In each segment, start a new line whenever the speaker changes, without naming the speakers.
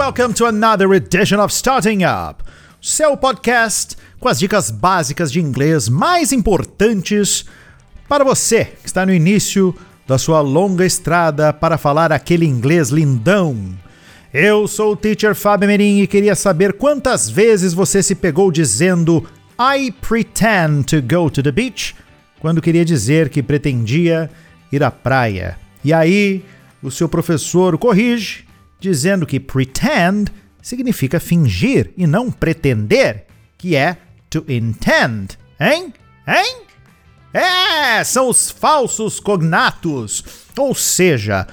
welcome to another edition of Starting Up, seu podcast com as dicas básicas de inglês mais importantes para você que está no início da sua longa estrada para falar aquele inglês lindão. Eu sou o teacher Fábio Merim e queria saber quantas vezes você se pegou dizendo I pretend to go to the beach quando queria dizer que pretendia ir à praia. E aí, o seu professor corrige, dizendo que pretend significa fingir e não pretender, que é to intend, hein? Hein? É, são os falsos cognatos, ou seja,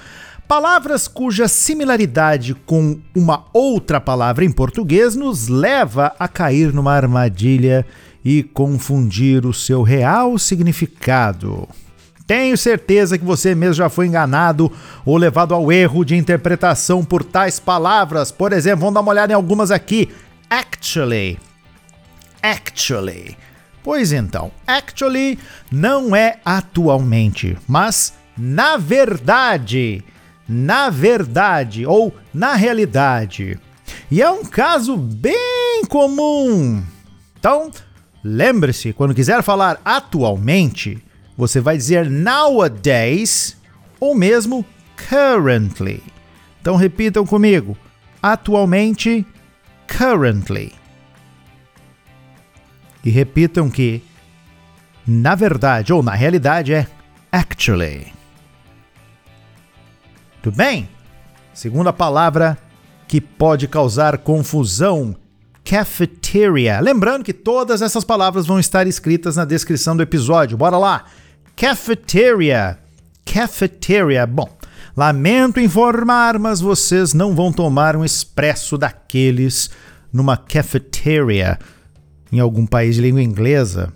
palavras cuja similaridade com uma outra palavra em português nos leva a cair numa armadilha e confundir o seu real significado. Tenho certeza que você mesmo já foi enganado ou levado ao erro de interpretação por tais palavras. Por exemplo, vamos dar uma olhada em algumas aqui. Actually. Actually. Pois então, actually não é atualmente, mas na verdade. Na verdade ou na realidade. E é um caso bem comum. Então, lembre-se, quando quiser falar atualmente, você vai dizer nowadays ou mesmo currently. Então repitam comigo: atualmente, currently. E repitam que na verdade ou na realidade é actually. Tudo bem? Segunda palavra que pode causar confusão cafeteria. Lembrando que todas essas palavras vão estar escritas na descrição do episódio. Bora lá! Cafeteria. Cafeteria. Bom, lamento informar, mas vocês não vão tomar um expresso daqueles numa cafeteria em algum país de língua inglesa.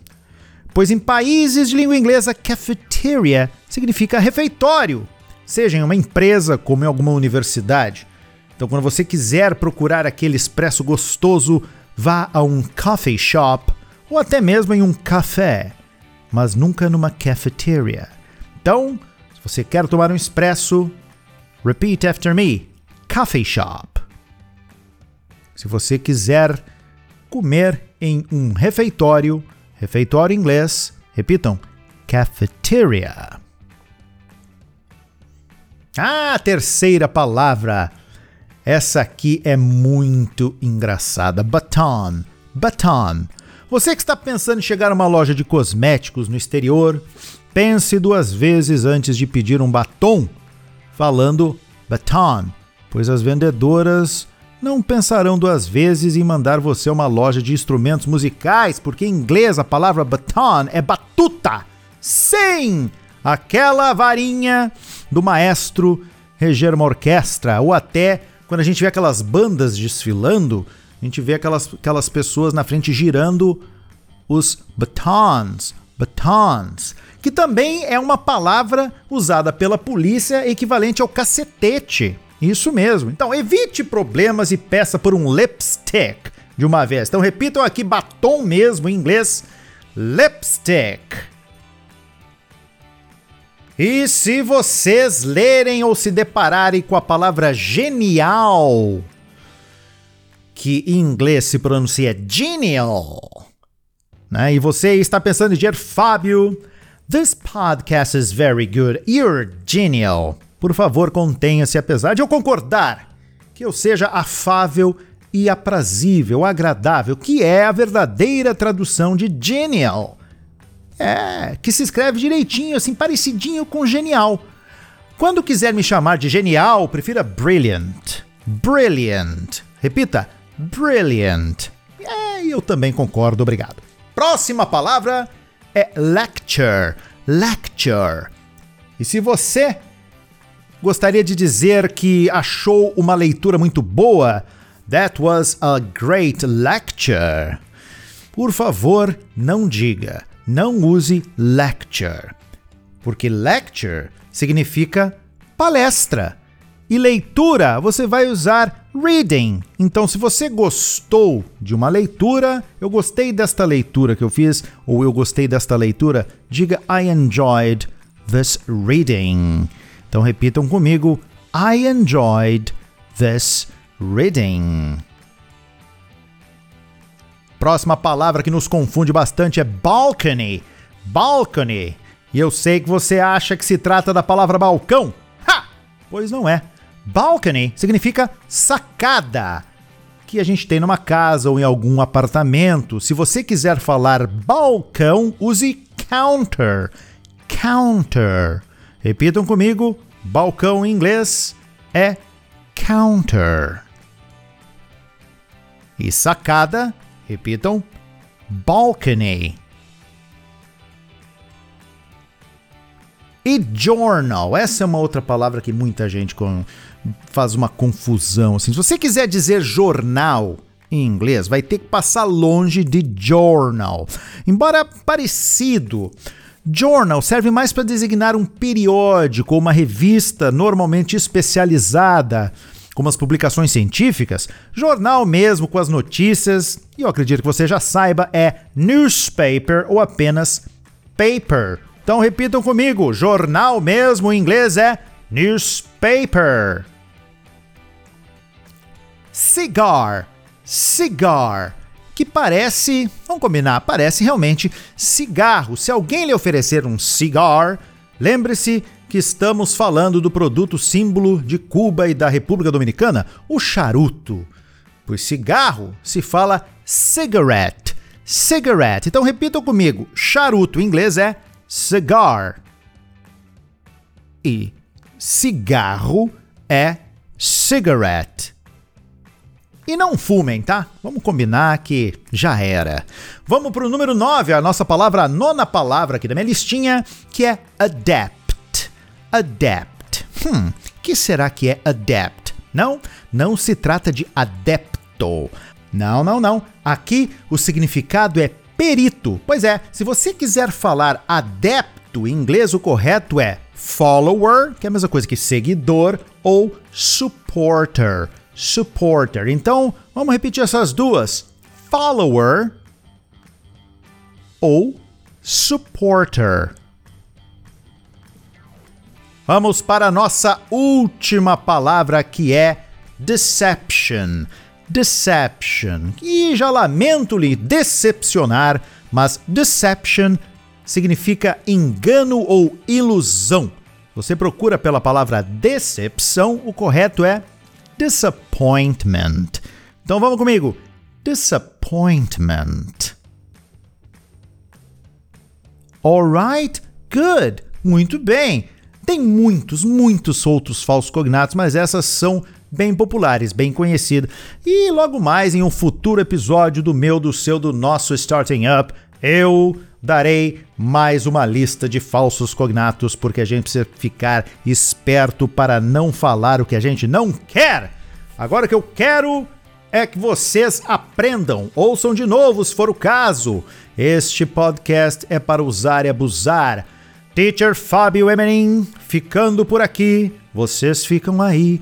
Pois em países de língua inglesa, cafeteria significa refeitório, seja em uma empresa como em alguma universidade. Então, quando você quiser procurar aquele expresso gostoso, vá a um coffee shop ou até mesmo em um café mas nunca numa cafeteria. Então, se você quer tomar um expresso, repeat after me: coffee shop. Se você quiser comer em um refeitório, refeitório em inglês, repitam: cafeteria. Ah, terceira palavra. Essa aqui é muito engraçada. Baton. Baton. Você que está pensando em chegar a uma loja de cosméticos no exterior, pense duas vezes antes de pedir um batom, falando baton, pois as vendedoras não pensarão duas vezes em mandar você a uma loja de instrumentos musicais, porque em inglês a palavra baton é batuta. Sim! Aquela varinha do maestro reger uma orquestra, ou até quando a gente vê aquelas bandas desfilando, a gente vê aquelas, aquelas pessoas na frente girando os batons, batons, que também é uma palavra usada pela polícia equivalente ao cacetete. Isso mesmo. Então evite problemas e peça por um lipstick de uma vez. Então repitam aqui batom mesmo em inglês, lipstick. E se vocês lerem ou se depararem com a palavra genial, que em inglês se pronuncia genial. Né? E você está pensando em dizer, Fábio, this podcast is very good, you're genial. Por favor, contenha-se, apesar de eu concordar que eu seja afável e aprazível, agradável, que é a verdadeira tradução de genial. É, que se escreve direitinho, assim, parecidinho com genial. Quando quiser me chamar de genial, prefira brilliant. Brilliant. Repita, brilliant. É, eu também concordo, obrigado. Próxima palavra é lecture. Lecture. E se você gostaria de dizer que achou uma leitura muito boa, that was a great lecture. Por favor, não diga, não use lecture, porque lecture significa palestra. E leitura, você vai usar reading. Então, se você gostou de uma leitura, eu gostei desta leitura que eu fiz, ou eu gostei desta leitura, diga I enjoyed this reading. Então, repitam comigo: I enjoyed this reading. Próxima palavra que nos confunde bastante é balcony. Balcony. E eu sei que você acha que se trata da palavra balcão. Ha! Pois não é. Balcony significa sacada, que a gente tem numa casa ou em algum apartamento. Se você quiser falar balcão, use counter. Counter. Repitam comigo: balcão em inglês é counter. E sacada, repitam: balcony. E journal, essa é uma outra palavra que muita gente com, faz uma confusão. Assim. Se você quiser dizer jornal em inglês, vai ter que passar longe de journal. Embora parecido, journal serve mais para designar um periódico ou uma revista normalmente especializada como as publicações científicas, jornal mesmo com as notícias, e eu acredito que você já saiba, é newspaper ou apenas paper. Então repitam comigo: jornal mesmo em inglês é newspaper. Cigar, cigar, que parece, vamos combinar, parece realmente cigarro. Se alguém lhe oferecer um cigar, lembre-se que estamos falando do produto símbolo de Cuba e da República Dominicana, o charuto. Pois cigarro se fala cigarette, cigarette. Então repitam comigo: charuto em inglês é cigar. E cigarro é cigarette. E não fumem, tá? Vamos combinar que já era. Vamos para o número 9, a nossa palavra, a nona palavra aqui da minha listinha, que é adapt. Adapt. Hum, que será que é adapt? Não, não se trata de adepto. Não, não, não. Aqui o significado é perito. Pois é, se você quiser falar adepto em inglês, o correto é follower, que é a mesma coisa que seguidor, ou supporter. Supporter. Então, vamos repetir essas duas: follower ou supporter. Vamos para a nossa última palavra que é deception deception. E já lamento lhe decepcionar, mas deception significa engano ou ilusão. Você procura pela palavra decepção, o correto é disappointment. Então vamos comigo. Disappointment. Alright, good. Muito bem. Tem muitos, muitos outros falsos cognatos, mas essas são bem populares, bem conhecidas. E logo mais em um futuro episódio do meu, do seu, do nosso Starting Up, eu darei mais uma lista de falsos cognatos, porque a gente precisa ficar esperto para não falar o que a gente não quer. Agora o que eu quero é que vocês aprendam, ouçam de novo se for o caso. Este podcast é para usar e abusar. Teacher Fábio Emerin ficando por aqui, vocês ficam aí